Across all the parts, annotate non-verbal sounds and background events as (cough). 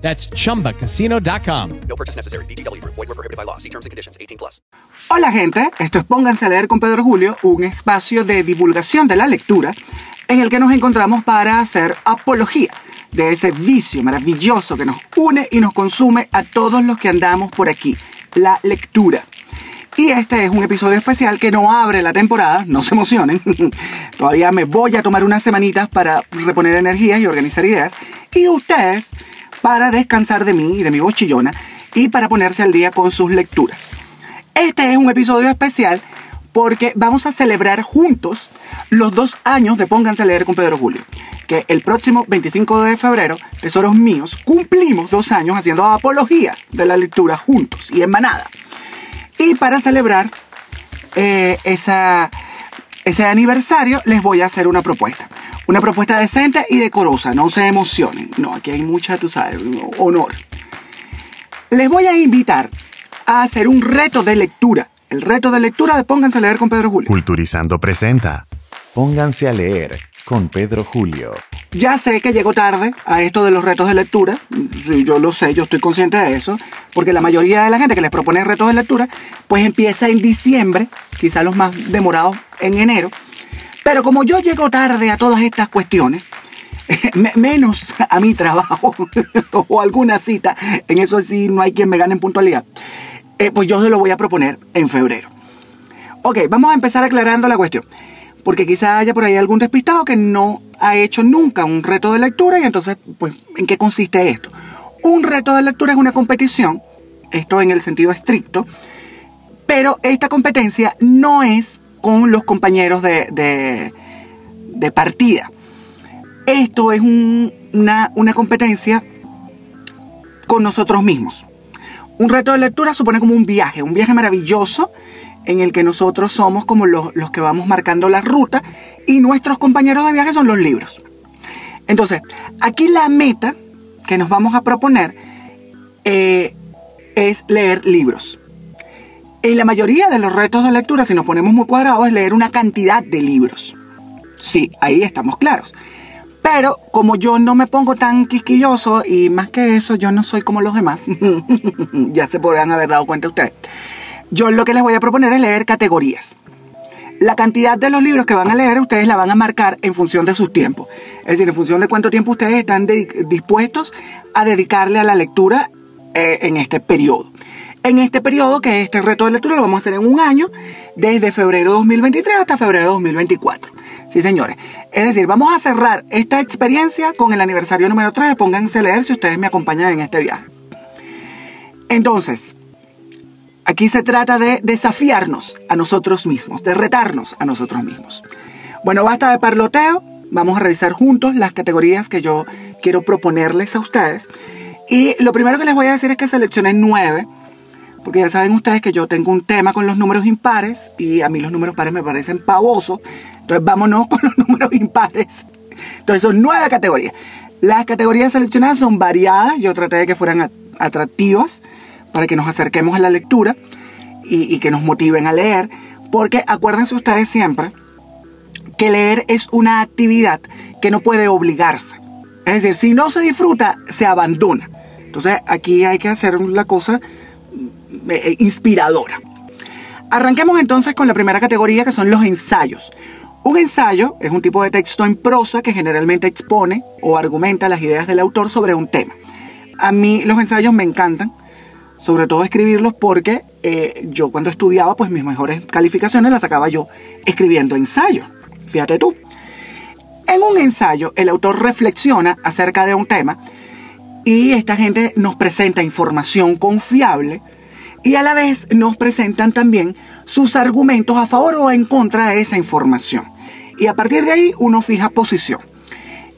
That's chumbacasino.com. No purchase necessary. VGW Group. Void were prohibited by law. See terms and conditions. 18 plus. Hola gente, esto es Pónganse a leer con Pedro Julio, un espacio de divulgación de la lectura en el que nos encontramos para hacer apología de ese vicio maravilloso que nos une y nos consume a todos los que andamos por aquí, la lectura. Y este es un episodio especial que no abre la temporada, no se emocionen. (laughs) Todavía me voy a tomar unas semanitas para reponer energías y organizar ideas. Y ustedes para descansar de mí y de mi bochillona y para ponerse al día con sus lecturas. Este es un episodio especial porque vamos a celebrar juntos los dos años de Pónganse a leer con Pedro Julio. Que el próximo 25 de febrero, tesoros míos, cumplimos dos años haciendo apología de la lectura juntos y en manada. Y para celebrar eh, ese aniversario, les voy a hacer una propuesta. Una propuesta decente y decorosa, no se emocionen. No, aquí hay mucha, tú sabes, honor. Les voy a invitar a hacer un reto de lectura. El reto de lectura de Pónganse a leer con Pedro Julio. Culturizando presenta. Pónganse a leer con Pedro Julio. Ya sé que llego tarde a esto de los retos de lectura. Sí, yo lo sé, yo estoy consciente de eso. Porque la mayoría de la gente que les propone retos de lectura, pues empieza en diciembre, quizá los más demorados en enero. Pero como yo llego tarde a todas estas cuestiones, (laughs) me- menos a mi trabajo (laughs) o alguna cita, en eso sí no hay quien me gane en puntualidad, eh, pues yo se lo voy a proponer en febrero. Ok, vamos a empezar aclarando la cuestión. Porque quizá haya por ahí algún despistado que no ha hecho nunca un reto de lectura y entonces, pues, ¿en qué consiste esto? Un reto de lectura es una competición, esto en el sentido estricto, pero esta competencia no es con los compañeros de, de- partida. Esto es un- una, una competencia con nosotros mismos. Un reto de lectura supone como un viaje, un viaje maravilloso en el que nosotros somos como los, los que vamos marcando la ruta y nuestros compañeros de viaje son los libros. Entonces, aquí la meta que nos vamos a proponer eh, es leer libros. En la mayoría de los retos de lectura, si nos ponemos muy cuadrados, es leer una cantidad de libros. Sí, ahí estamos claros. Pero como yo no me pongo tan quisquilloso y más que eso, yo no soy como los demás, (laughs) ya se podrán haber dado cuenta ustedes. Yo lo que les voy a proponer es leer categorías. La cantidad de los libros que van a leer, ustedes la van a marcar en función de sus tiempos. Es decir, en función de cuánto tiempo ustedes están dispuestos a dedicarle a la lectura eh, en este periodo. En este periodo, que es este reto de lectura, lo vamos a hacer en un año, desde febrero de 2023 hasta febrero de 2024. Sí, señores. Es decir, vamos a cerrar esta experiencia con el aniversario número 3 de Pónganse a leer si ustedes me acompañan en este viaje. Entonces, Aquí se trata de desafiarnos a nosotros mismos, de retarnos a nosotros mismos. Bueno, basta de parloteo, vamos a revisar juntos las categorías que yo quiero proponerles a ustedes. Y lo primero que les voy a decir es que seleccionen nueve, porque ya saben ustedes que yo tengo un tema con los números impares y a mí los números pares me parecen pavosos. Entonces vámonos (laughs) con los números impares. Entonces son nueve categorías. Las categorías seleccionadas son variadas, yo traté de que fueran at- atractivas para que nos acerquemos a la lectura y que nos motiven a leer, porque acuérdense ustedes siempre que leer es una actividad que no puede obligarse. Es decir, si no se disfruta, se abandona. Entonces aquí hay que hacer la cosa eh, eh, inspiradora. Arranquemos entonces con la primera categoría que son los ensayos. Un ensayo es un tipo de texto en prosa que generalmente expone o argumenta las ideas del autor sobre un tema. A mí los ensayos me encantan, sobre todo escribirlos porque eh, yo cuando estudiaba pues mis mejores calificaciones las sacaba yo escribiendo ensayos. Fíjate tú. En un ensayo el autor reflexiona acerca de un tema y esta gente nos presenta información confiable y a la vez nos presentan también sus argumentos a favor o en contra de esa información. Y a partir de ahí uno fija posición.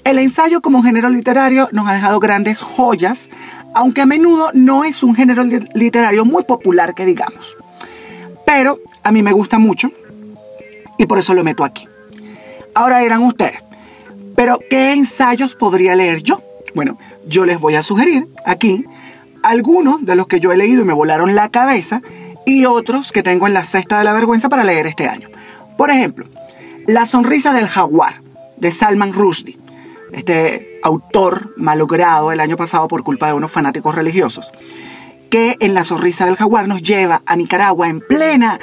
El ensayo como género literario nos ha dejado grandes joyas, aunque a menudo no es un género li- literario muy popular que digamos. Pero a mí me gusta mucho y por eso lo meto aquí. Ahora dirán ustedes, pero ¿qué ensayos podría leer yo? Bueno, yo les voy a sugerir aquí algunos de los que yo he leído y me volaron la cabeza y otros que tengo en la cesta de la vergüenza para leer este año. Por ejemplo, La sonrisa del jaguar de Salman Rushdie, este autor malogrado el año pasado por culpa de unos fanáticos religiosos, que en La sonrisa del jaguar nos lleva a Nicaragua en plena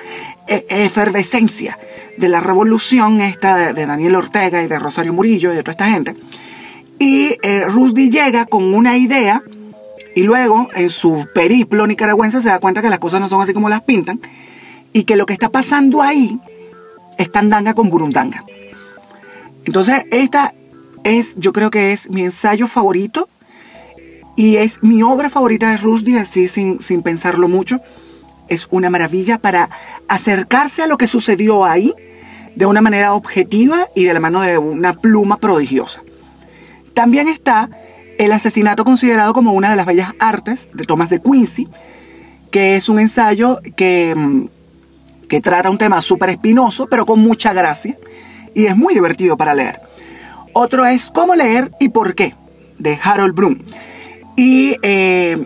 eh, efervescencia de la revolución esta de, Daniel Ortega y de Rosario Murillo y de toda esta gente. Y eh, Rushdie llega con una idea y luego en su periplo nicaragüense se da cuenta que las cosas no son así como las pintan y que lo que está pasando ahí es candanga con burundanga. Entonces, esta es, yo creo que es mi ensayo favorito y es mi obra favorita de Rushdie, así sin, sin pensarlo mucho. Es una maravilla para acercarse a lo que sucedió ahí de una manera objetiva y de la mano de una pluma prodigiosa. También está El asesinato considerado como una de las bellas artes de Thomas de Quincy, que es un ensayo que, mm, que trata un tema súper espinoso, pero con mucha gracia, y es muy divertido para leer. Otro es Cómo leer y por qué, de Harold Bloom. Y eh,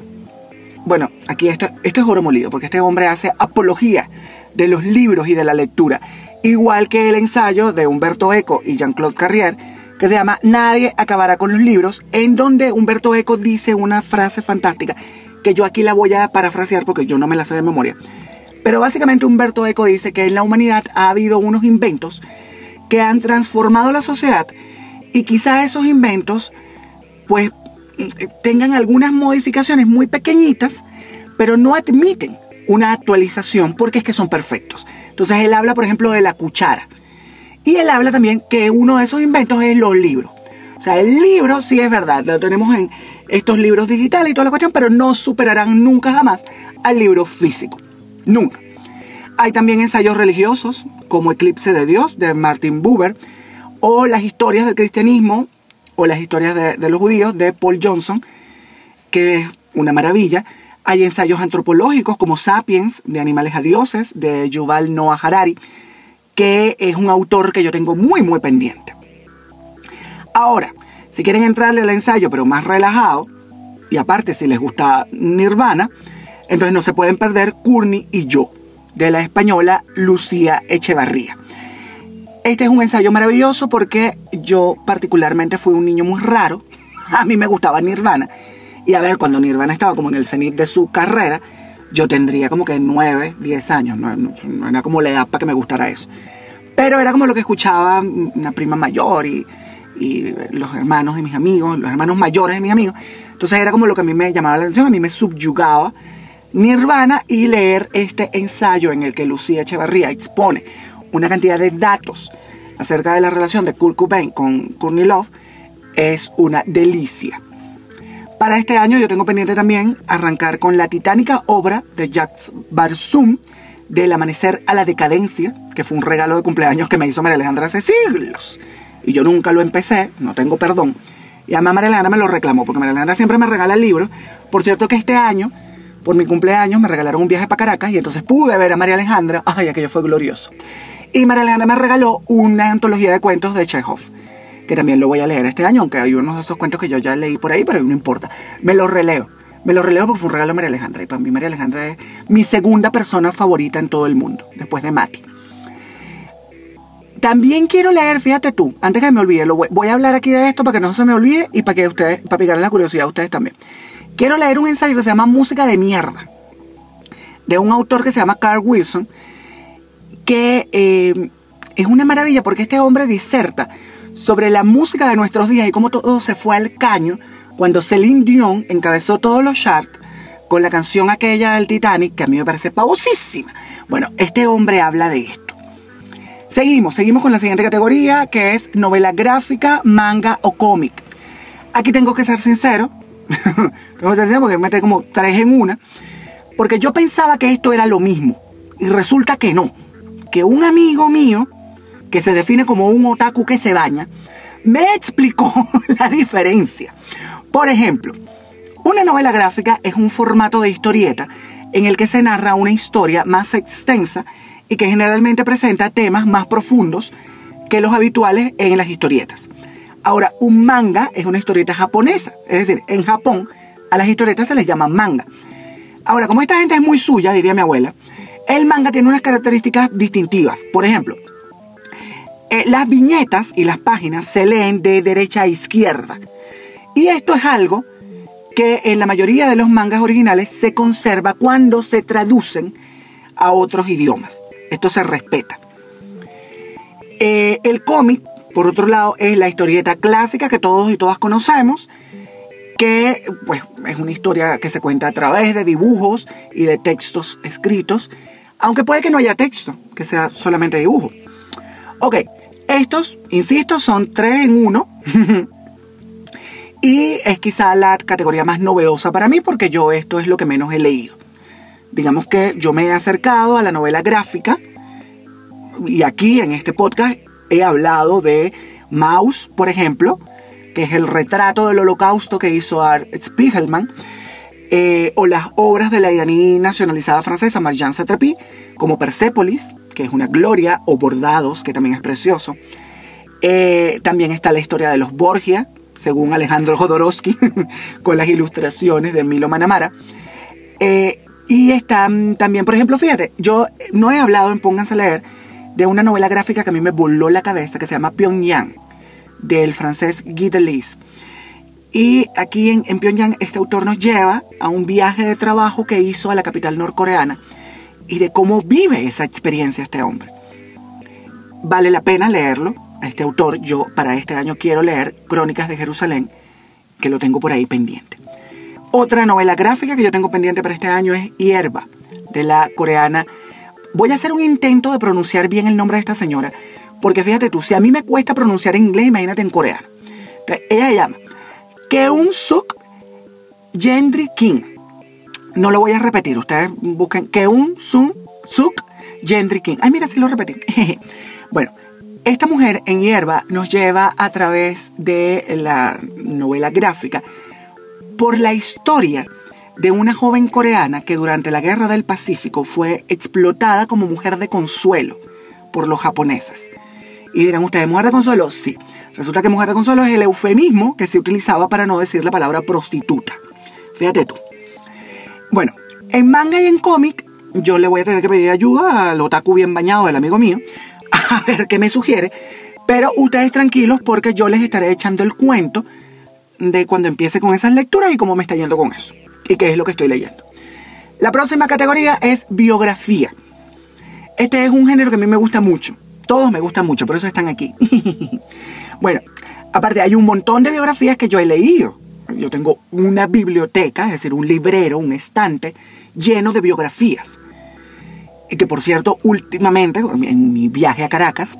bueno, aquí esto, esto es oro molido, porque este hombre hace apología de los libros y de la lectura, igual que el ensayo de Humberto Eco y Jean-Claude Carrier, que se llama Nadie acabará con los libros, en donde Humberto Eco dice una frase fantástica, que yo aquí la voy a parafrasear porque yo no me la sé de memoria. Pero básicamente Humberto Eco dice que en la humanidad ha habido unos inventos que han transformado la sociedad y quizá esos inventos pues tengan algunas modificaciones muy pequeñitas, pero no admiten una actualización porque es que son perfectos. Entonces él habla, por ejemplo, de la cuchara. Y él habla también que uno de esos inventos es los libros. O sea, el libro sí es verdad, lo tenemos en estos libros digitales y toda la cuestión, pero no superarán nunca jamás al libro físico. Nunca. Hay también ensayos religiosos, como Eclipse de Dios, de Martin Buber, o las historias del cristianismo, o las historias de, de los judíos, de Paul Johnson, que es una maravilla. Hay ensayos antropológicos como Sapiens, de Animales a Dioses, de Yuval Noah Harari, que es un autor que yo tengo muy, muy pendiente. Ahora, si quieren entrarle al ensayo, pero más relajado, y aparte si les gusta Nirvana, entonces no se pueden perder Courtney y yo, de la española Lucía Echevarría. Este es un ensayo maravilloso porque yo particularmente fui un niño muy raro. (laughs) A mí me gustaba Nirvana. Y a ver, cuando Nirvana estaba como en el cenit de su carrera, yo tendría como que 9, 10 años. No, no- era como la edad para que me gustara eso. Pero era como lo que escuchaba una prima mayor y, y los hermanos de mis amigos, los hermanos mayores de mis amigos. Entonces era como lo que a mí me llamaba la atención, a mí me subyugaba Nirvana y leer este ensayo en el que Lucía Echevarría expone una cantidad de datos acerca de la relación de Kurt Cobain con Courtney Love es una delicia. Para este año yo tengo pendiente también arrancar con la titánica obra de Jacques Barzum, Del amanecer a la decadencia, que fue un regalo de cumpleaños que me hizo María Alejandra hace siglos. Y yo nunca lo empecé, no tengo perdón. Y además María Alejandra me lo reclamó, porque María Alejandra siempre me regala el libro. Por cierto que este año, por mi cumpleaños, me regalaron un viaje para Caracas y entonces pude ver a María Alejandra. Ay, aquello fue glorioso. Y María Alejandra me regaló una antología de cuentos de Chekhov también lo voy a leer este año, aunque hay unos de esos cuentos que yo ya leí por ahí, pero no importa. Me los releo. Me los releo porque fue un regalo de María Alejandra. Y para mí María Alejandra es mi segunda persona favorita en todo el mundo, después de Mati. También quiero leer, fíjate tú, antes que me olvide, lo voy, a hablar aquí de esto para que no se me olvide y para que ustedes, para picarle la curiosidad a ustedes también. Quiero leer un ensayo que se llama Música de Mierda, de un autor que se llama Carl Wilson, que eh, es una maravilla porque este hombre diserta sobre la música de nuestros días y cómo todo se fue al caño cuando Celine Dion encabezó todos los charts con la canción aquella del Titanic, que a mí me parece pavosísima. Bueno, este hombre habla de esto. Seguimos, seguimos con la siguiente categoría, que es novela gráfica, manga o cómic. Aquí tengo que ser sincero, (laughs) tengo que ser sincero porque me como tres en una, porque yo pensaba que esto era lo mismo, y resulta que no, que un amigo mío, que se define como un otaku que se baña, me explicó (laughs) la diferencia. Por ejemplo, una novela gráfica es un formato de historieta en el que se narra una historia más extensa y que generalmente presenta temas más profundos que los habituales en las historietas. Ahora, un manga es una historieta japonesa, es decir, en Japón a las historietas se les llama manga. Ahora, como esta gente es muy suya, diría mi abuela, el manga tiene unas características distintivas. Por ejemplo, eh, las viñetas y las páginas se leen de derecha a izquierda. Y esto es algo que en la mayoría de los mangas originales se conserva cuando se traducen a otros idiomas. Esto se respeta. Eh, el cómic, por otro lado, es la historieta clásica que todos y todas conocemos, que pues, es una historia que se cuenta a través de dibujos y de textos escritos, aunque puede que no haya texto, que sea solamente dibujo. Ok, estos, insisto, son tres en uno. (laughs) y es quizá la categoría más novedosa para mí porque yo esto es lo que menos he leído. Digamos que yo me he acercado a la novela gráfica y aquí en este podcast he hablado de Maus, por ejemplo, que es el retrato del holocausto que hizo Art Spiegelman, eh, o las obras de la iraní nacionalizada francesa Marjane Satrapi, como Persepolis, que es una gloria, o Bordados, que también es precioso. Eh, también está la historia de los Borgia, según Alejandro Jodorowsky, (laughs) con las ilustraciones de Milo Manamara. Eh, y está también, por ejemplo, fíjate, yo no he hablado en Pónganse a leer de una novela gráfica que a mí me voló la cabeza, que se llama Pyongyang, del francés Guy Delis. Y aquí en, en, Pyongyang este autor nos lleva a un viaje de trabajo que hizo a la capital norcoreana y de cómo vive esa experiencia este hombre. Vale la pena leerlo. A este autor yo para este año quiero leer Crónicas de Jerusalén, que lo tengo por ahí pendiente. Otra novela gráfica que yo tengo pendiente para este año es Hierba, de la coreana. Voy a hacer un intento de pronunciar bien el nombre de esta señora, porque fíjate tú, si a mí me cuesta pronunciar en inglés, imagínate en coreano. ella se llama Keun Suk Gendry King. No lo voy a repetir, ustedes busquen Keun Sun Suk Gendry. Ay, mira, sí lo repetí. (laughs) bueno, esta mujer en hierba nos lleva a través de la novela gráfica por la historia de una joven coreana que durante la Guerra del Pacífico fue explotada como mujer de consuelo por los japoneses. Y dirán ustedes, ¿mujer de consuelo? Sí. Resulta que mujer de consuelo es el eufemismo que se utilizaba para no decir la palabra prostituta. Fíjate tú. Bueno, en manga y en cómic, yo le voy a tener que pedir ayuda al otaku bien bañado del amigo mío, (laughs) a ver qué me sugiere. Pero ustedes tranquilos porque yo les estaré echando el cuento de cuando empiece con esas lecturas y cómo me está yendo con eso. Y qué es lo que estoy leyendo. La próxima categoría es biografía. Este es un género que a mí me gusta mucho. Todos me gustan mucho, por eso están aquí. (laughs) bueno, aparte hay un montón de biografías que yo he leído. Yo tengo una biblioteca, es decir, un librero, un estante lleno de biografías. Y que por cierto, últimamente, en mi viaje a Caracas,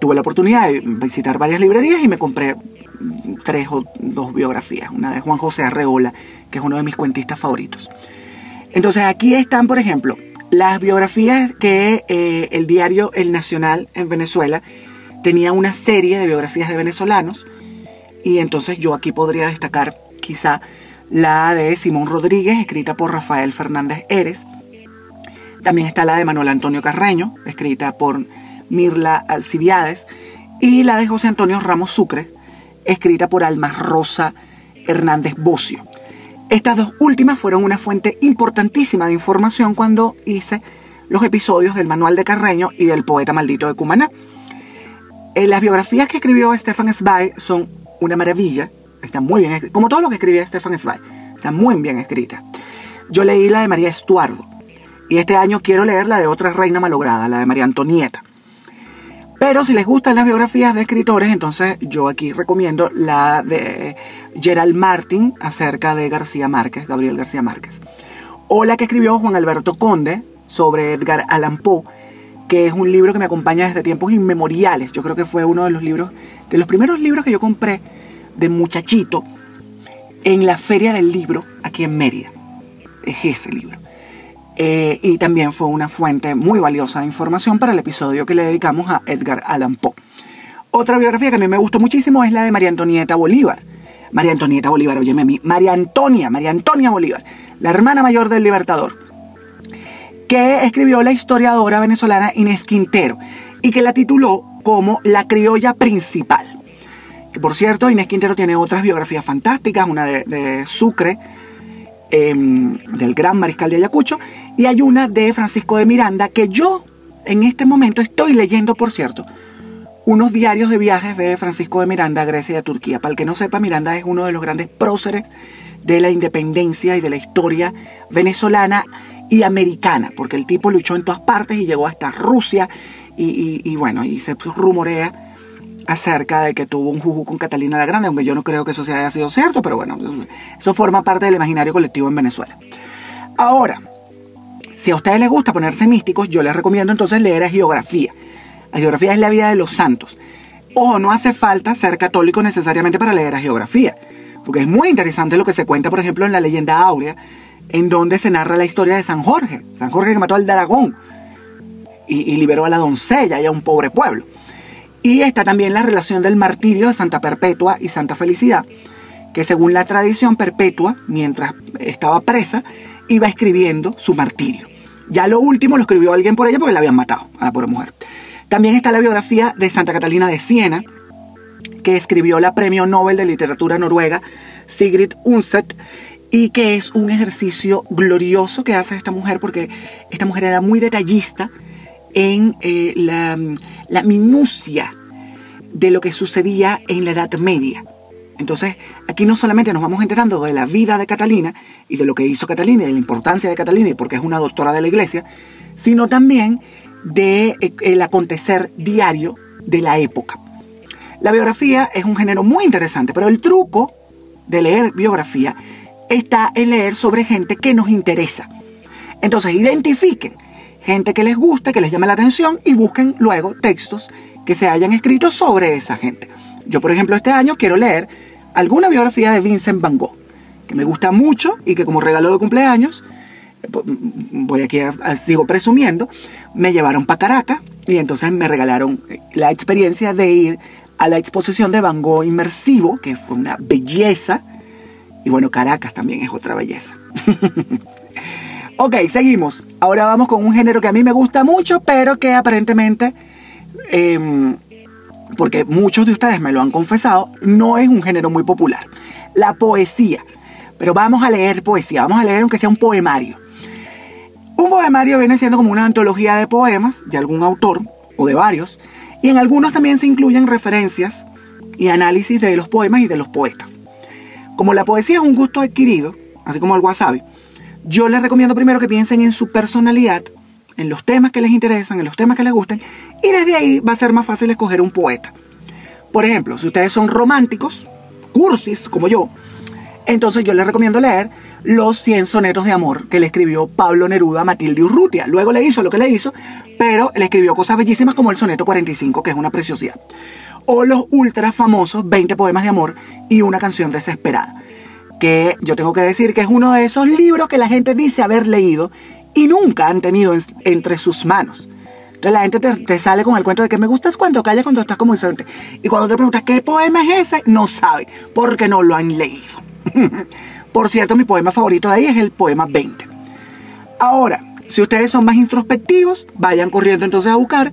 tuve la oportunidad de visitar varias librerías y me compré tres o dos biografías. Una de Juan José Arreola, que es uno de mis cuentistas favoritos. Entonces aquí están, por ejemplo, las biografías que eh, el diario El Nacional en Venezuela tenía una serie de biografías de venezolanos y entonces yo aquí podría destacar quizá la de Simón Rodríguez, escrita por Rafael Fernández Eres. También está la de Manuel Antonio Carreño, escrita por Mirla Alcibiades. Y la de José Antonio Ramos Sucre, escrita por Alma Rosa Hernández Bocio. Estas dos últimas fueron una fuente importantísima de información cuando hice los episodios del Manual de Carreño y del Poeta Maldito de Cumaná. Eh, las biografías que escribió Stefan Zweig son una maravilla, están muy bien escritas, como todo lo que escribía Stefan Zweig, están muy bien escritas. Yo leí la de María Estuardo y este año quiero leer la de otra reina malograda, la de María Antonieta. Pero si les gustan las biografías de escritores, entonces yo aquí recomiendo la de Gerald Martin acerca de García Márquez, Gabriel García Márquez. O la que escribió Juan Alberto Conde sobre Edgar Allan Poe, que es un libro que me acompaña desde tiempos inmemoriales. Yo creo que fue uno de los libros, de los primeros libros que yo compré de muchachito en la feria del libro aquí en Mérida. Es ese libro. Eh, y también fue una fuente muy valiosa de información para el episodio que le dedicamos a Edgar Allan Poe. Otra biografía que a mí me gustó muchísimo es la de María Antonieta Bolívar. María Antonieta Bolívar, óyeme a mí. María Antonia, María Antonia Bolívar, la hermana mayor del Libertador. Que escribió la historiadora venezolana Inés Quintero y que la tituló como La criolla principal. Por cierto, Inés Quintero tiene otras biografías fantásticas, una de, de Sucre, em, del gran mariscal de Ayacucho, y hay una de Francisco de Miranda que yo en este momento estoy leyendo, por cierto, unos diarios de viajes de Francisco de Miranda a Grecia y a Turquía. Para el que no sepa, Miranda es uno de los grandes próceres de la independencia y de la historia venezolana y americana, porque el tipo luchó en todas partes y llegó hasta Rusia y, bueno, y se rumorea acerca de que tuvo un juju con Catalina la Grande, aunque yo no creo que eso se haya sido cierto, pero bueno, eso forma parte del imaginario colectivo en Venezuela. Ahora, si a ustedes les gusta ponerse místicos, yo les recomiendo entonces leer a geografía. La geografía es la vida de los santos. Ojo, no hace falta ser católico necesariamente para leer a geografía, porque es muy interesante lo que se cuenta, por ejemplo, en la leyenda áurea, en donde se narra la historia de San Jorge, San Jorge que mató al dragón y, liberó a la doncella y a un pobre pueblo. Y está también la relación del martirio de Santa Perpetua y Santa Felicidad, que según la tradición Perpetua, mientras estaba presa, iba escribiendo su martirio. Ya lo último lo escribió alguien por ella porque la habían matado a la pobre mujer. También está la biografía de Santa Catalina de Siena, que escribió la Premio Nobel de Literatura Noruega, Sigrid Undset, y que es un ejercicio glorioso que hace esta mujer, porque esta mujer era muy detallista en eh, la, la minucia de lo que sucedía en la Edad Media. Entonces, aquí no solamente nos vamos enterando de la vida de Catalina y de lo que hizo Catalina y de la importancia de Catalina y porque es una doctora de la iglesia, sino también de eh, el acontecer diario de la época. La biografía es un género muy interesante, pero el truco de leer biografía está en leer sobre gente que nos interesa. Entonces, identifiquen gente que les guste, que les llame la atención y busquen luego textos que se hayan escrito sobre esa gente. Yo, por ejemplo, este año quiero leer alguna biografía de Vincent Van Gogh, que me gusta mucho y que como regalo de cumpleaños, eh, po- voy aquí, a- sigo presumiendo, me llevaron para Caracas y entonces me regalaron eh, la experiencia de ir a la exposición de Van Gogh inmersivo, que fue una belleza. Y bueno, Caracas también es otra belleza. (laughs) ok, seguimos. Ahora vamos con un género que a mí me gusta mucho, pero que aparentemente, em, porque muchos de ustedes me lo han confesado, no es un género muy popular. La poesía. Pero vamos a leer poesía, vamos a leer aunque sea un poemario. Un poemario viene siendo como una antología de poemas de algún autor o de varios, y en algunos también se incluyen referencias y análisis de los poemas y de los poetas. Como la poesía es un gusto adquirido, así como el wasabi, yo les recomiendo primero que piensen en su personalidad, en los temas que les interesan, en los temas que les gusten, y desde ahí va a ser más fácil escoger un poeta. Por ejemplo, si ustedes son románticos, cursis como yo, entonces yo les recomiendo leer los 100 sonetos de amor que le escribió Pablo Neruda a Matilde Urrutia. Luego le hizo lo que le hizo, pero le escribió cosas bellísimas como el soneto 45, que es una preciosidad. O los ultra famosos 20 poemas de amor y una canción desesperada. Que yo tengo que decir que es uno de esos libros que la gente dice haber leído y nunca han tenido en- entre sus manos. Entonces la gente te, te sale con el cuento de que me gustas cuando callas, cuando estás como inocente. Y cuando te preguntas qué poema es ese, no saben, porque no lo han leído. (laughs) Por cierto, mi poema favorito de ahí es el poema 20. Ahora, si ustedes son más introspectivos, vayan corriendo entonces a buscar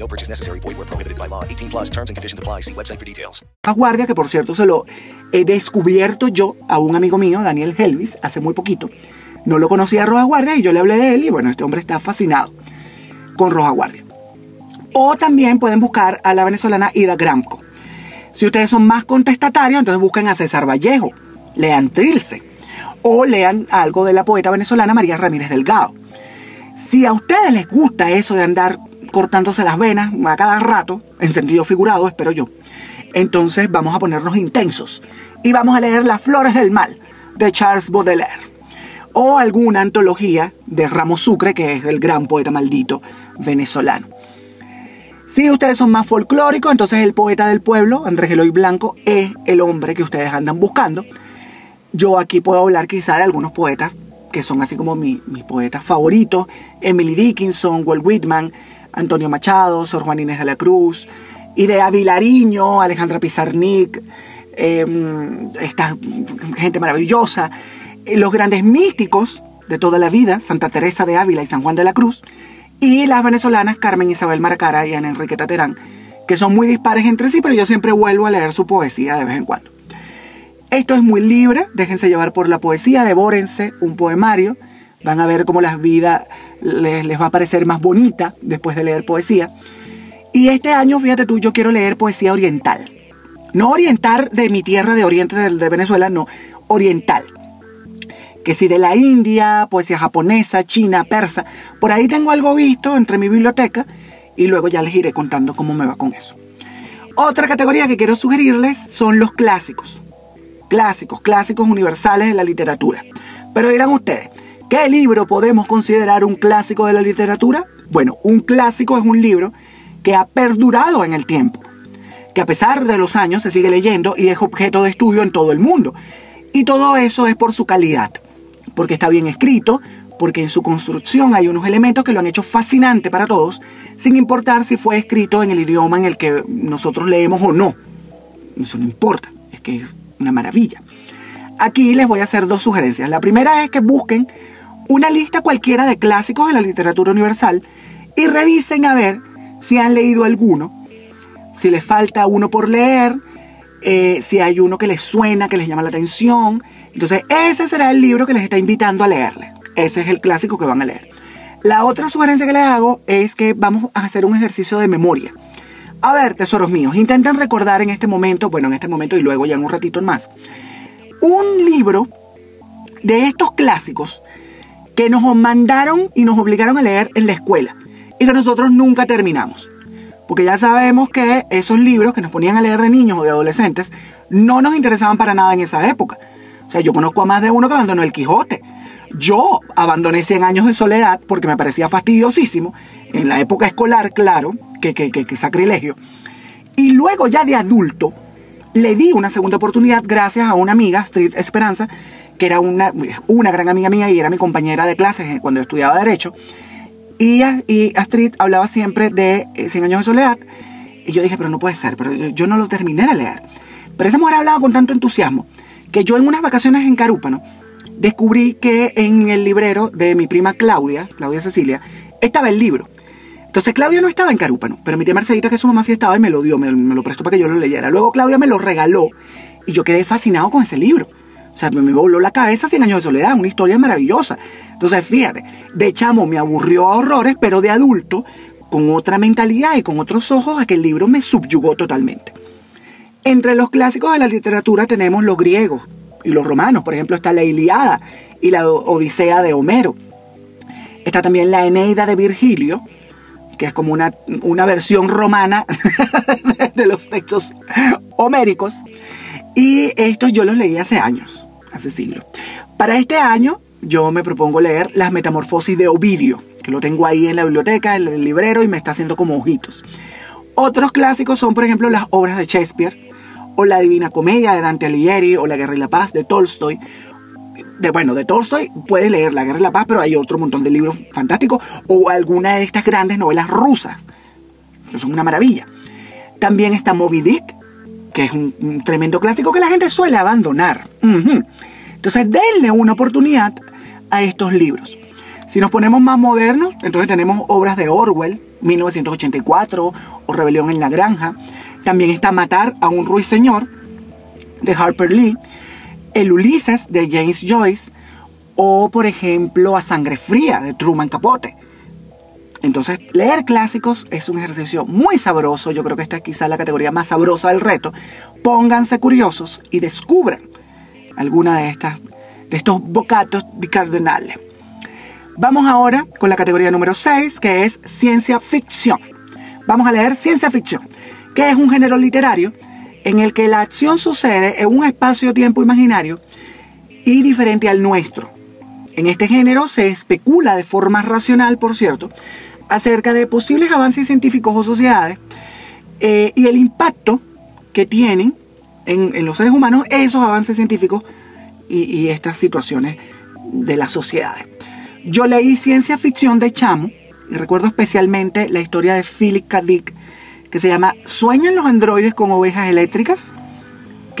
No purchase necessary. Void where prohibited by law. 18 plus terms and conditions apply. See website for details. Guardia, que por cierto se lo he descubierto yo a un amigo mío, Daniel Helvis, hace muy poquito. No lo conocía a Roja Guardia y yo le hablé de él y bueno, este hombre está fascinado con Roja Guardia. O también pueden buscar a la venezolana Ida Gramco. Si ustedes son más contestatarios, entonces busquen a César Vallejo, lean Trilce o lean algo de la poeta venezolana María Ramírez Delgado. Si a ustedes les gusta eso de andar cortándose las venas a cada rato, en sentido figurado, espero yo, entonces vamos a ponernos intensos y vamos a leer Las Flores del Mal de Charles Baudelaire o alguna antología de Ramos Sucre, que es el gran poeta maldito venezolano. Si ustedes son más folclóricos, entonces el poeta del pueblo, Andrés Eloy Blanco, es el hombre que ustedes andan buscando. Yo aquí puedo hablar quizá de algunos poetas que son así como mi- mis poetas favoritos. Emily Dickinson, Walt Whitman, Antonio Machado, Sor Juan Inés de la Cruz, Idea Vilariño, Alejandra Pizarnik, eh, esta gente maravillosa. Eh, Los grandes místicos de toda la vida, Santa Teresa de Ávila y San Juan de la Cruz. Y las venezolanas Carmen Isabel Maracara y Ana Enriqueta Terán, que son muy dispares entre sí, pero yo siempre vuelvo a leer su poesía de vez en cuando. Esto es muy libre, déjense llevar por la poesía, devórense un poemario, van a ver cómo la vida les, va a parecer más bonita después de leer poesía. Y este año, fíjate tú, yo quiero leer poesía oriental. No oriental de mi tierra de Oriente de, de Venezuela, no, oriental. Que si de la India, poesía japonesa, china, persa, por ahí tengo algo visto entre mi biblioteca y luego ya les iré contando cómo me va con eso. Otra categoría que quiero sugerirles son los clásicos. Clásicos, clásicos universales de la literatura. Pero dirán ustedes, ¿qué libro podemos considerar un clásico de la literatura? Bueno, un clásico es un libro que ha perdurado en el tiempo, que a pesar de los años se sigue leyendo y es objeto de estudio en todo el mundo. Y todo eso es por su calidad, porque está bien escrito, porque en su construcción hay unos elementos que lo han hecho fascinante para todos, sin importar si fue escrito en el idioma en el que nosotros leemos o no. Eso no importa, es que es una maravilla. Aquí les voy a hacer dos sugerencias. La primera es que busquen una lista cualquiera de clásicos de la literatura universal y revisen a ver si han leído alguno, si les falta uno por leer, eh, si hay uno que les suena, que les llama la atención. Entonces ese será el libro que les está invitando a leerle. Ese es el clásico que van a leer. La otra sugerencia que les hago es que vamos a hacer un ejercicio de memoria. A ver, tesoros míos, intenten recordar en este momento, bueno, en este momento y luego ya en un ratito más, un libro de estos clásicos que nos mandaron y nos obligaron a leer en la escuela y que nosotros nunca terminamos. Porque ya sabemos que esos libros que nos ponían a leer de niños o de adolescentes no nos interesaban para nada en esa época. O sea, yo conozco a más de uno que abandonó el Quijote. Yo abandoné 100 años de soledad porque me parecía fastidiosísimo. En la época escolar, claro, que, que, que, que sacrilegio. Y luego ya de adulto, le di una segunda oportunidad gracias a una amiga, Street Esperanza, que era una, una gran amiga mía y era mi compañera de clases cuando estudiaba Derecho. Y, y Astrid hablaba siempre de eh, 100 años de soledad. Y yo dije, pero no puede ser, pero yo, no lo terminé de leer. Pero esa mujer hablaba con tanto entusiasmo que yo en unas vacaciones en Carúpano descubrí que en el librero de mi prima Claudia, Claudia Cecilia, estaba el libro. Entonces Claudia no estaba en Carúpano, pero mi tía Marcelita, que su mamá sí estaba, y me lo dio, me, me lo prestó para que yo lo leyera. Luego Claudia me lo regaló y yo quedé fascinado con ese libro. O sea, me, me voló la cabeza 100 años de soledad, una historia maravillosa. Entonces, fíjate, de chamo me aburrió a horrores, pero de adulto, con otra mentalidad y con otros ojos, aquel libro me subyugó totalmente. Entre los clásicos de la literatura tenemos los griegos y los romanos. Por ejemplo, está la Iliada y la Odisea de Homero. Está también la Eneida de Virgilio, que es como una, una versión romana (laughs) de los textos homéricos. Y estos yo los leí hace años, hace siglos. Para este año yo me propongo leer Las Metamorfosis de Ovidio, que lo tengo ahí en la biblioteca, en el librero y me está haciendo como ojitos. Otros clásicos son, por ejemplo, las obras de Shakespeare, o La Divina Comedia de Dante Alighieri, o La Guerra y la Paz de Tolstoy. De, bueno, de Tolstoy puedes leer La Guerra y la Paz, pero hay otro montón de libros fantásticos, o alguna de estas grandes novelas rusas, que son una maravilla. También está Moby Dick, que es un, tremendo clásico que la gente suele abandonar. Entonces, denle una oportunidad a estos libros. Si nos ponemos más modernos, entonces tenemos obras de Orwell, 1984, o Rebelión en la Granja. También está Matar a un ruiseñor, de Harper Lee. El Ulises, de James Joyce. O, por ejemplo, A Sangre Fría, de Truman Capote. Entonces, leer clásicos es un ejercicio muy sabroso. Yo creo que esta es quizá la categoría más sabrosa del reto. Pónganse curiosos y descubran alguna de estas de estos bocatos di cardinale. Vamos ahora con la categoría número 6, que es ciencia ficción. Vamos a leer ciencia ficción, que es un género literario en el que la acción sucede en un espacio-tiempo imaginario y diferente al nuestro. En este género se especula de forma racional, por cierto, acerca de posibles avances científicos o sociedades eh, y el impacto que tienen en, en los seres humanos esos avances científicos y, y estas situaciones de las sociedades. Yo leí ciencia ficción de Chamo y recuerdo especialmente la historia de Philip K. Dick que se llama ¿Sueñan los androides con ovejas eléctricas?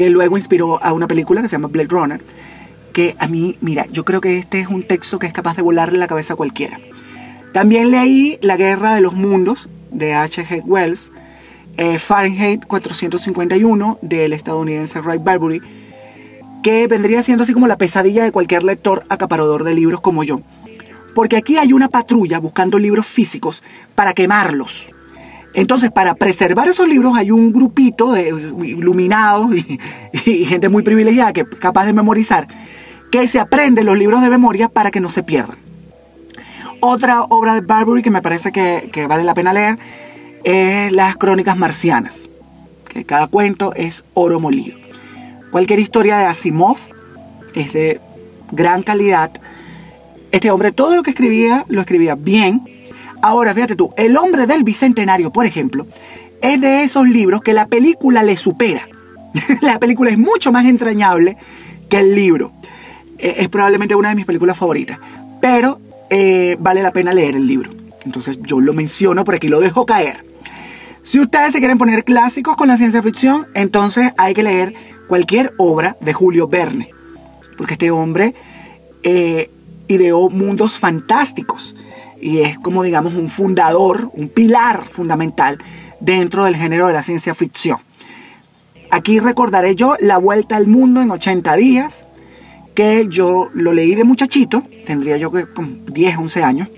que luego inspiró a una película que se llama Blade Runner, que a mí, mira, yo creo que este es un texto que es capaz de volarle la cabeza a cualquiera. También leí La Guerra de los Mundos de H.G. Wells, eh, Fahrenheit 451 del estadounidense Ray Bradbury, que vendría siendo así como la pesadilla de cualquier lector acaparador de libros como yo. Porque aquí hay una patrulla buscando libros físicos para quemarlos. Entonces, para preservar esos libros hay un grupito de iluminados y, y gente muy privilegiada que es capaz de memorizar, que se aprende los libros de memoria para que no se pierdan. Otra obra de Barbary que me parece que, que vale la pena leer es Las Crónicas Marcianas, que cada cuento es oro molido. Cualquier historia de Asimov es de gran calidad. Este hombre todo lo que escribía lo escribía bien. Ahora, fíjate tú, El hombre del Bicentenario, por ejemplo, es de esos libros que la película le supera. (laughs) la película es mucho más entrañable que el libro. Eh, Es probablemente una de mis películas favoritas. Pero eh, vale la pena leer el libro. Entonces yo lo menciono, por aquí lo dejo caer. Si ustedes se quieren poner clásicos con la ciencia ficción, entonces hay que leer cualquier obra de Julio Verne. Porque este hombre eh, ideó mundos fantásticos y es como digamos un fundador, un pilar fundamental dentro del género de la ciencia ficción. Aquí recordaré yo La Vuelta al Mundo en 80 días, yo lo leí de muchachito, tendría yo que como 10, 11 años.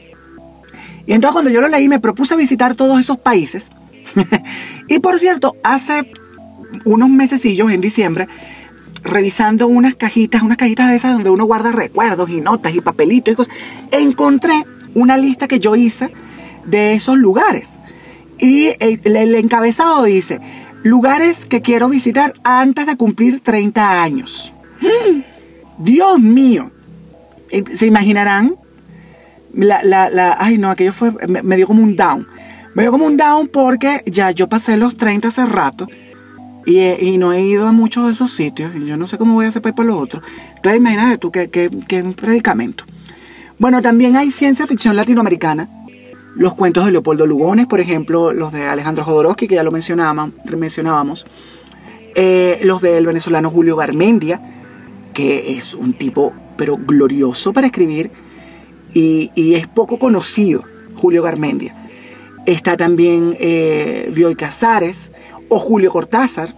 Y entonces cuando yo lo leí me propuse visitar todos esos países. (laughs) y por cierto, hace unos mesecillos, en diciembre, revisando unas cajitas, unas cajitas de esas donde uno guarda recuerdos y notas y papelitos y cosas, encontré una lista que yo hice de esos lugares. Y el, encabezado dice, lugares que quiero visitar antes de cumplir 30 años. Dios mío. Eh, ¿Se imaginarán? La, la, ay, no, aquello fue, me, dio como un down. Me dio como un down porque ya yo pasé los 30 hace rato y, eh, y no he ido a muchos de esos sitios. Y yo no sé cómo voy a hacer para los otros. Entonces, imagínate tú que, que, que es un predicamento. Bueno, también hay ciencia ficción latinoamericana. Los cuentos de Leopoldo Lugones, por ejemplo, los de Alejandro Jodorowsky, que ya lo mencionábamos. mencionábamos. Eh, los del venezolano Julio Garmendia, que es un tipo, pero glorioso para escribir. Y, es poco conocido, Julio Garmendia. Está también eh, Casares o Julio Cortázar.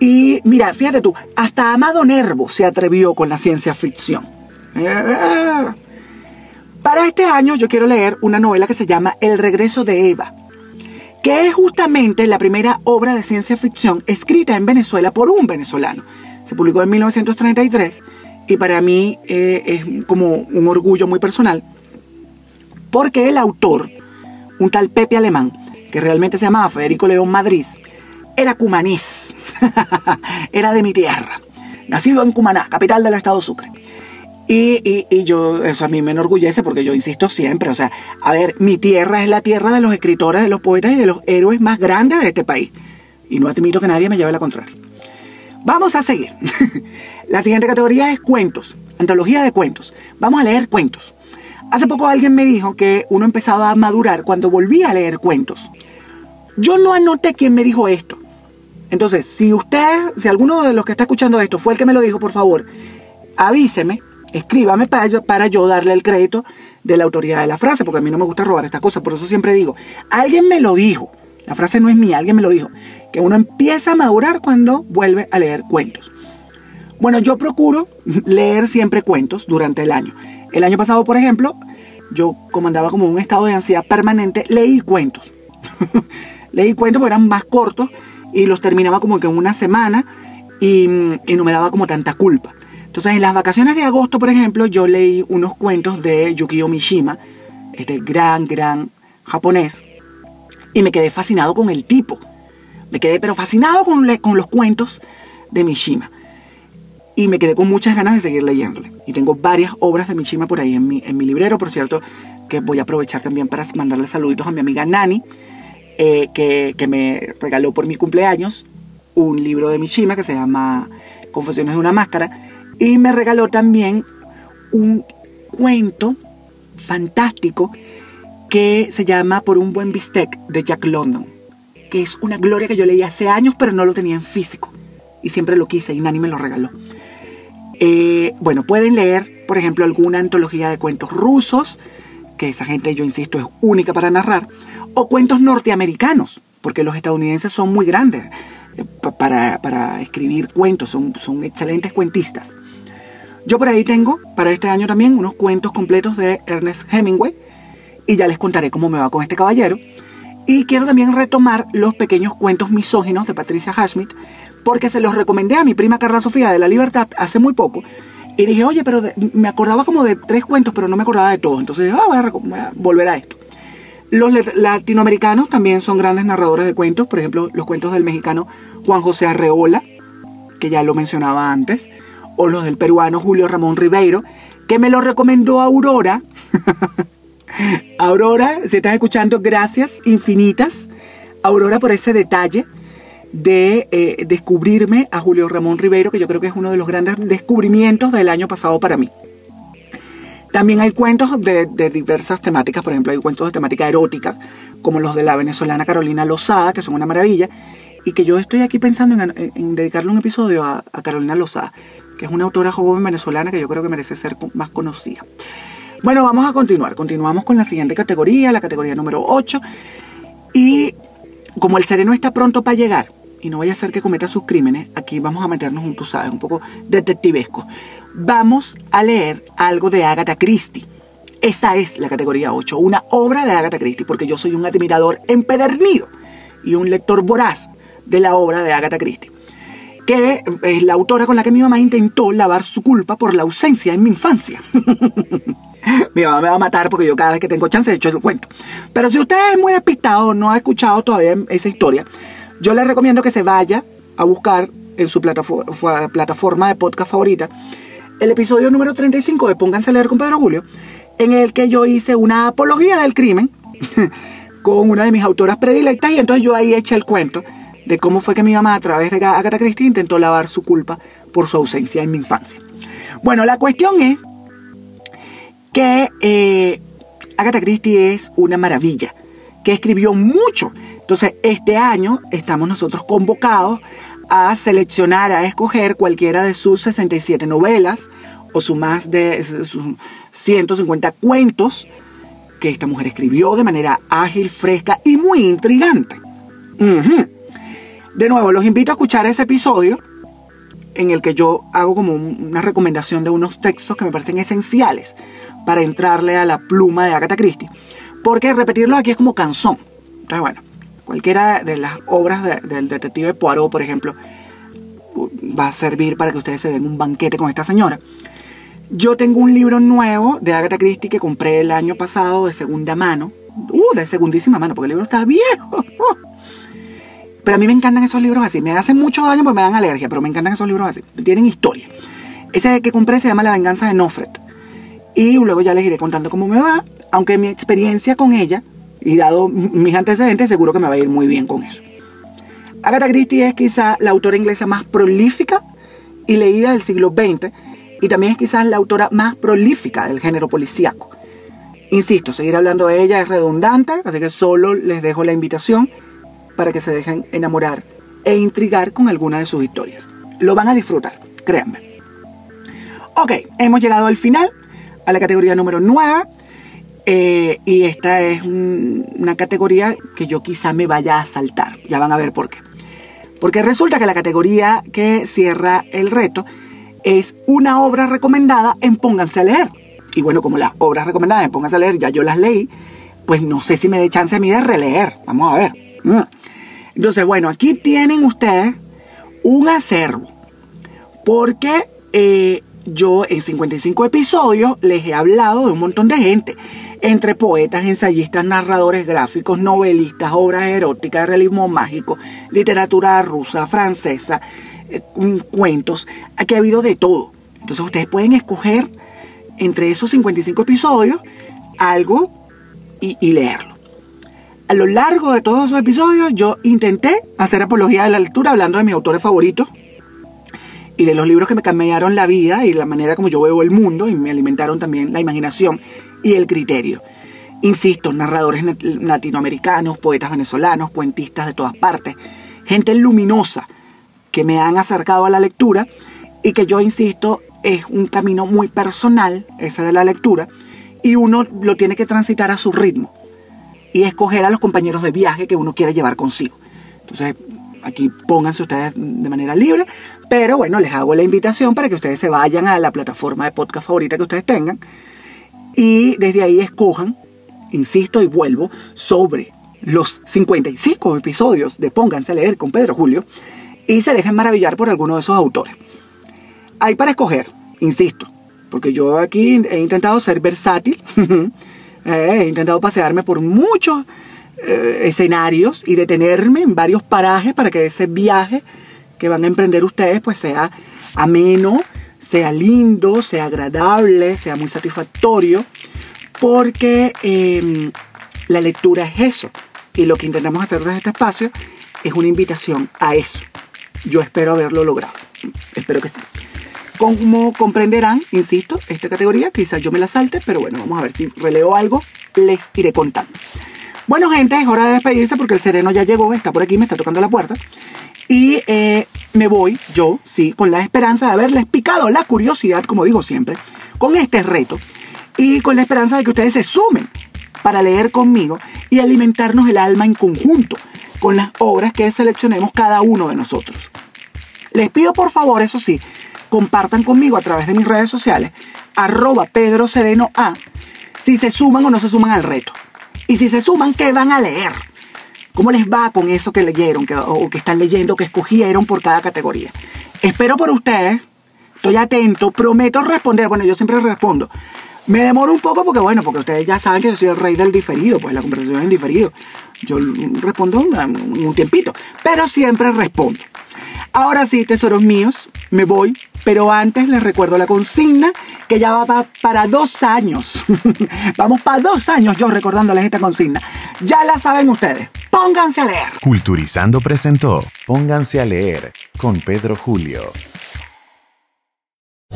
Y mira, fíjate tú, hasta Amado Nervo se atrevió con la ciencia ficción. Eh, Para este año yo quiero leer una novela que se llama El regreso de Eva, que es justamente la primera obra de ciencia ficción escrita en Venezuela por un venezolano. Se publicó en 1933 y para mí eh, es como un orgullo muy personal, porque el autor, un tal Pepe Alemán, que realmente se llamaba Federico León Madrid, era cumanís, (laughs) era de mi tierra, nacido en Cumaná, capital del estado Sucre. Y, y, y, yo, eso a mí me enorgullece porque yo insisto siempre, o sea, a ver, mi tierra es la tierra de los escritores, de los poetas y de los héroes más grandes de este país. Y no admito que nadie me lleve la contraria. Vamos a seguir. (laughs) la siguiente categoría es cuentos, antología de cuentos. Vamos a leer cuentos. Hace poco alguien me dijo que uno empezaba a madurar cuando volvía a leer cuentos. Yo no anoté quién me dijo esto. Entonces, si usted, si alguno de los que está escuchando esto fue el que me lo dijo, por favor, avíseme, escríbame para yo, para yo darle el crédito de la autoridad de la frase, porque a mí no me gusta robar estas cosas, por eso siempre digo, alguien me lo dijo, la frase no es mía, alguien me lo dijo, que uno empieza a madurar cuando vuelve a leer cuentos. Bueno, yo procuro (laughs) leer siempre cuentos durante el año. El año pasado, por ejemplo, yo como andaba como en un estado de ansiedad permanente, leí cuentos. (laughs) leí cuentos porque eran más cortos y los terminaba como que en una semana y, y, no me daba como tanta culpa. Entonces, en las vacaciones de agosto, por ejemplo, yo leí unos cuentos de Yukio Mishima, este gran, gran japonés, y me quedé fascinado con el tipo. Me quedé pero fascinado con, los cuentos de Mishima. Y me quedé con muchas ganas de seguir leyéndole. Y tengo varias obras de Mishima por ahí en mi, librero. Por cierto, que voy a aprovechar también para mandarle saluditos a mi amiga Nani, eh, que, que me regaló por mi cumpleaños un libro de Mishima que se llama Confesiones de una Máscara. Y me regaló también un cuento fantástico que se llama Por un buen bistec de Jack London, que es una gloria que yo leí hace años pero no lo tenía en físico y siempre lo quise y Nani me lo regaló. Eh, bueno, pueden leer, por ejemplo, alguna antología de cuentos rusos, que esa gente, yo insisto, es única para narrar, o cuentos norteamericanos, porque los estadounidenses son muy grandes eh, para, para escribir cuentos, son, son excelentes cuentistas. Yo por ahí tengo para este año también unos cuentos completos de Ernest Hemingway y ya les contaré cómo me va con este caballero. Y quiero también retomar los pequeños cuentos misóginos de Patricia Hashmit, porque se los recomendé a mi prima Carla Sofía de la Libertad hace muy poco. Y dije, oye, pero me acordaba como de tres cuentos, pero no me acordaba de todos. Entonces, ah, voy, a, voy a volver a esto. Los latinoamericanos también son grandes narradores de cuentos. Por ejemplo, los cuentos del mexicano Juan José Arreola, que ya lo mencionaba antes. O los del peruano Julio Ramón Ribeiro, que me lo recomendó Aurora. (laughs) Aurora, si estás escuchando, gracias infinitas. Aurora por ese detalle de eh, descubrirme a Julio Ramón Ribeiro, que yo creo que es uno de los grandes descubrimientos del año pasado para mí. También hay cuentos de, diversas temáticas, por ejemplo, hay cuentos de temática erótica, como los de la venezolana Carolina Lozada, que son una maravilla, y que yo estoy aquí pensando en, dedicarle un episodio a, a Carolina Lozada, que es una autora joven venezolana que yo creo que merece ser más conocida. Bueno, vamos a continuar. Continuamos con la siguiente categoría, la categoría número 8. Y como el sereno está pronto para llegar y no vaya a ser que cometa sus crímenes, aquí vamos a meternos un, tú sabes, un poco detectivesco. Vamos a leer algo de Agatha Christie. Esa es la categoría 8, una obra de Agatha Christie, porque yo soy un admirador empedernido y un lector voraz de la obra de Agatha Christie, que es la autora con la que mi mamá intentó lavar su culpa por la ausencia en mi infancia. (laughs) Mi mamá me va a matar porque yo cada vez que tengo chance de hecho el cuento. Pero si usted es muy despistado, no ha escuchado todavía esa historia, yo le recomiendo que se vaya a buscar en su plataforma, plataforma de podcast favorita el episodio número 35 de Pónganse a leer con Pedro Julio, en el que yo hice una apología del crimen (laughs) con una de mis autoras predilectas y entonces yo ahí eché el cuento de cómo fue que mi mamá a través de Agatha Christie intentó lavar su culpa por su ausencia en mi infancia. Bueno, la cuestión es que eh, Agatha Christie es una maravilla, que escribió mucho. Entonces, este año estamos nosotros convocados a seleccionar, a escoger cualquiera de sus 67 novelas o su más de sus 150 cuentos que esta mujer escribió de manera ágil, fresca y muy intrigante. De nuevo, los invito a escuchar ese episodio en el que yo hago como un- una recomendación de unos textos que me parecen esenciales para entrarle a la pluma de Agatha Christie. Porque repetirlo aquí es como canción. Entonces, bueno, cualquiera de las obras de- del detective Poirot, por ejemplo, va a servir para que ustedes se den un banquete con esta señora. Yo tengo un libro nuevo de Agatha Christie que compré el año pasado de segunda mano. Uh, de segundísima mano, porque el libro está viejo. (laughs) Pero a mí me encantan esos libros así. Me hacen mucho daño porque me dan alergia, pero me encantan esos libros así. Tienen historia. Ese que compré se llama La venganza de Nofret. Y luego ya les iré contando cómo me va. Aunque mi experiencia con ella, y dado mis antecedentes, seguro que me va a ir muy bien con eso. Agatha Christie es quizá la autora inglesa más prolífica y leída del siglo XX. Y también es quizás la autora más prolífica del género policíaco. Insisto, seguir hablando de ella es redundante, así que solo les dejo la invitación para que se dejen enamorar e intrigar con alguna de sus historias. Lo van a disfrutar, créanme. Ok, hemos llegado al final, a la categoría número 9. eh, y esta es un- una categoría que yo quizá me vaya a saltar. Ya van a ver por qué. Porque resulta que la categoría que cierra el reto es una obra recomendada en Pónganse a leer. Y bueno, como las obras recomendadas en Pónganse a leer ya yo las leí, pues no sé si me dé chance a mí de releer. Vamos a ver. Mm. Entonces, bueno, aquí tienen ustedes un acervo. Porque eh, yo en 55 episodios les he hablado de un montón de gente. Entre poetas, ensayistas, narradores gráficos, novelistas, obras eróticas, realismo mágico, literatura rusa, francesa, eh, cuentos. Aquí ha habido de todo. Entonces ustedes pueden escoger entre esos 55 episodios algo y, y leerlo. A lo largo de todos esos episodios yo intenté hacer apología de la lectura hablando de mis autores favoritos y de los libros que me cambiaron la vida y la manera como yo veo el mundo y me alimentaron también la imaginación y el criterio. Insisto, narradores latinoamericanos, poetas venezolanos, cuentistas de todas partes, gente luminosa que me han acercado a la lectura y que yo insisto es un camino muy personal, ese de la lectura, y uno lo tiene que transitar a su ritmo y escoger a los compañeros de viaje que uno quiere llevar consigo. Entonces, aquí pónganse ustedes de manera libre, pero bueno, les hago la invitación para que ustedes se vayan a la plataforma de podcast favorita que ustedes tengan y desde ahí escojan, insisto y vuelvo, sobre los 55 episodios de Pónganse a leer con Pedro Julio y se dejen maravillar por alguno de esos autores. Hay para escoger, insisto, porque yo aquí he intentado ser versátil (laughs) he intentado pasearme por muchos eh, escenarios y detenerme en varios parajes para que ese viaje que van a emprender ustedes pues sea ameno, sea lindo, sea agradable, sea muy satisfactorio, porque em, la lectura es eso. Y lo que intentamos hacer desde este espacio es una invitación a eso. Yo espero haberlo logrado. Espero que sí. Como comprenderán, insisto, esta categoría quizás yo me la salte, pero bueno, vamos a ver si releo algo, les iré contando. Bueno, gente, es hora de despedirse porque el sereno ya llegó, está por aquí, me está tocando la puerta. Y eh, me voy, yo, sí, con la esperanza de haberles picado la curiosidad, como digo siempre, con este reto. Y con la esperanza de que ustedes se sumen para leer conmigo y alimentarnos el alma en conjunto con las obras que seleccionemos cada uno de nosotros. Les pido por favor, eso sí, compartan conmigo a través de mis redes sociales, arroba Pedro Sereno A, si se suman o no se suman al reto. Y si se suman, ¿qué van a leer? ¿Cómo les va con eso que leyeron o que están leyendo, que escogieron por cada categoría? Espero por ustedes, estoy atento, prometo responder. Bueno, yo siempre respondo. Me demoro un poco porque, bueno, porque ustedes ya saben que yo soy el rey del diferido, pues la conversación es diferido. Yo respondo en un tiempito, pero siempre respondo. Ahora sí, tesoros míos, me voy, pero antes les recuerdo la consigna que ya va para dos años. (laughs) Vamos para dos años yo recordándoles esta consigna. Ya la saben ustedes. Pónganse a leer. Culturizando presentó Pónganse a leer con Pedro Julio.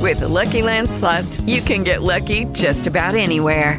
With the Lucky Land slots, you can get lucky just about anywhere.